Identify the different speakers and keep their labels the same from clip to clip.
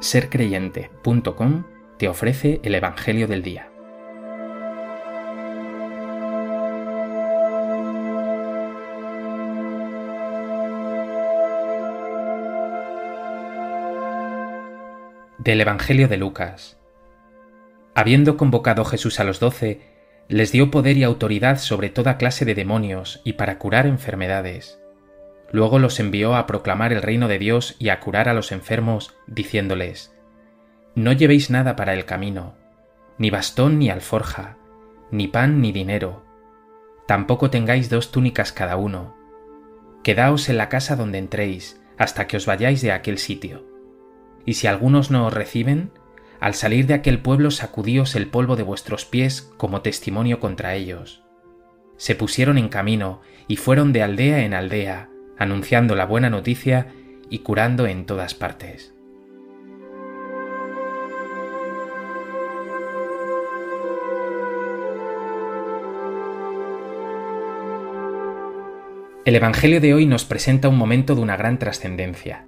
Speaker 1: sercreyente.com te ofrece el Evangelio del Día. Del Evangelio de Lucas. Habiendo convocado Jesús a los doce, les dio poder y autoridad sobre toda clase de demonios y para curar enfermedades. Luego los envió a proclamar el reino de Dios y a curar a los enfermos, diciéndoles, No llevéis nada para el camino, ni bastón ni alforja, ni pan ni dinero, tampoco tengáis dos túnicas cada uno. Quedaos en la casa donde entréis, hasta que os vayáis de aquel sitio. Y si algunos no os reciben, al salir de aquel pueblo sacudíos el polvo de vuestros pies como testimonio contra ellos. Se pusieron en camino y fueron de aldea en aldea, anunciando la buena noticia y curando en todas partes. El Evangelio de hoy nos presenta un momento de una gran trascendencia.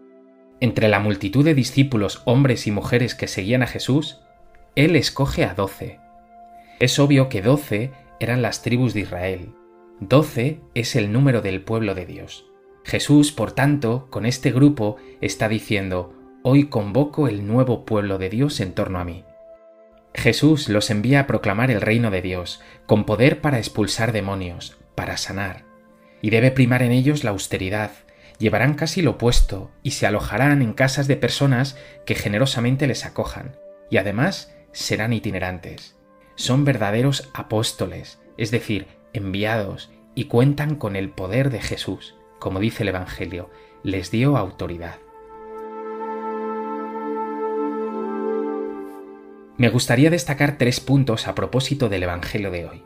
Speaker 1: Entre la multitud de discípulos, hombres y mujeres que seguían a Jesús, Él escoge a doce. Es obvio que doce eran las tribus de Israel. Doce es el número del pueblo de Dios. Jesús, por tanto, con este grupo está diciendo, Hoy convoco el nuevo pueblo de Dios en torno a mí. Jesús los envía a proclamar el reino de Dios, con poder para expulsar demonios, para sanar. Y debe primar en ellos la austeridad, llevarán casi lo opuesto y se alojarán en casas de personas que generosamente les acojan, y además serán itinerantes. Son verdaderos apóstoles, es decir, enviados, y cuentan con el poder de Jesús como dice el Evangelio, les dio autoridad. Me gustaría destacar tres puntos a propósito del Evangelio de hoy.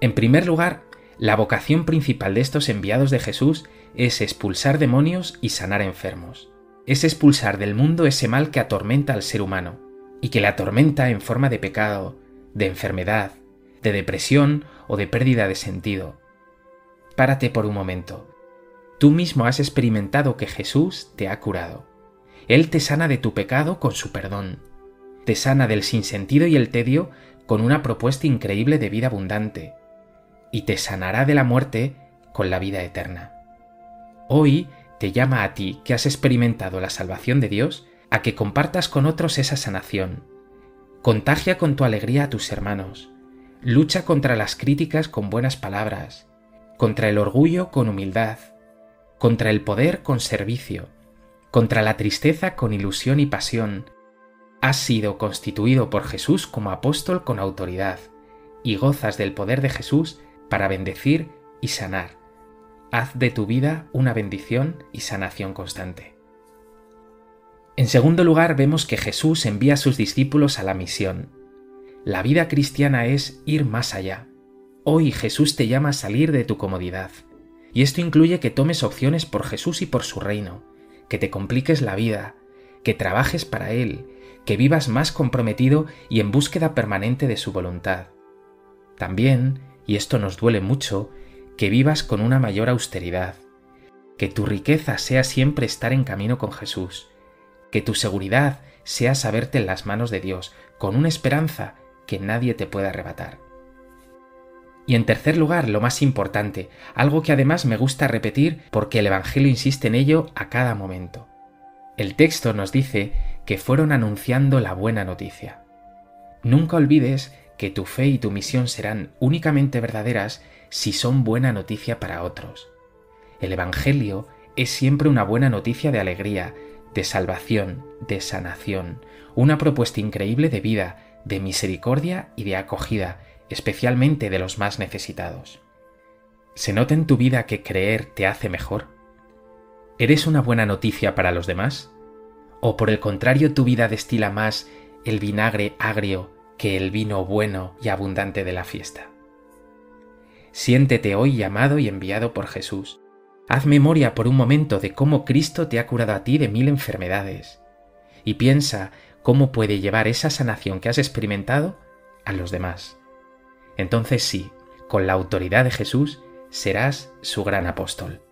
Speaker 1: En primer lugar, la vocación principal de estos enviados de Jesús es expulsar demonios y sanar enfermos. Es expulsar del mundo ese mal que atormenta al ser humano, y que le atormenta en forma de pecado, de enfermedad, de depresión o de pérdida de sentido. Párate por un momento Tú mismo has experimentado que Jesús te ha curado. Él te sana de tu pecado con su perdón. Te sana del sinsentido y el tedio con una propuesta increíble de vida abundante. Y te sanará de la muerte con la vida eterna. Hoy te llama a ti que has experimentado la salvación de Dios a que compartas con otros esa sanación. Contagia con tu alegría a tus hermanos. Lucha contra las críticas con buenas palabras, contra el orgullo con humildad, contra el poder con servicio, contra la tristeza con ilusión y pasión. Has sido constituido por Jesús como apóstol con autoridad, y gozas del poder de Jesús para bendecir y sanar. Haz de tu vida una bendición y sanación constante. En segundo lugar, vemos que Jesús envía a sus discípulos a la misión. La vida cristiana es ir más allá. Hoy Jesús te llama a salir de tu comodidad, y esto incluye que tomes opciones por Jesús y por su reino, que te compliques la vida, que trabajes para Él, que vivas más comprometido y en búsqueda permanente de su voluntad. También, y esto nos duele mucho, que vivas con una mayor austeridad, que tu riqueza sea siempre estar en camino con Jesús, que tu seguridad sea saberte en las manos de Dios, con una esperanza que nadie te pueda arrebatar. Y en tercer lugar, lo más importante, algo que además me gusta repetir porque el Evangelio insiste en ello a cada momento. El texto nos dice que fueron anunciando la buena noticia. Nunca olvides que tu fe y tu misión serán únicamente verdaderas si son buena noticia para otros. El Evangelio es siempre una buena noticia de alegría, de salvación, de sanación, una propuesta increíble de vida, de misericordia y de acogida, especialmente de los más necesitados. ¿Se nota en tu vida que creer te hace mejor? ¿Eres una buena noticia para los demás? ¿O por el contrario tu vida destila más el vinagre agrio que el vino bueno y abundante de la fiesta? Siéntete hoy llamado y enviado por Jesús. Haz memoria por un momento de cómo Cristo te ha curado a ti de mil enfermedades y piensa cómo puede llevar esa sanación que has experimentado a los demás entonces sí, con la autoridad de Jesús serás su gran apóstol.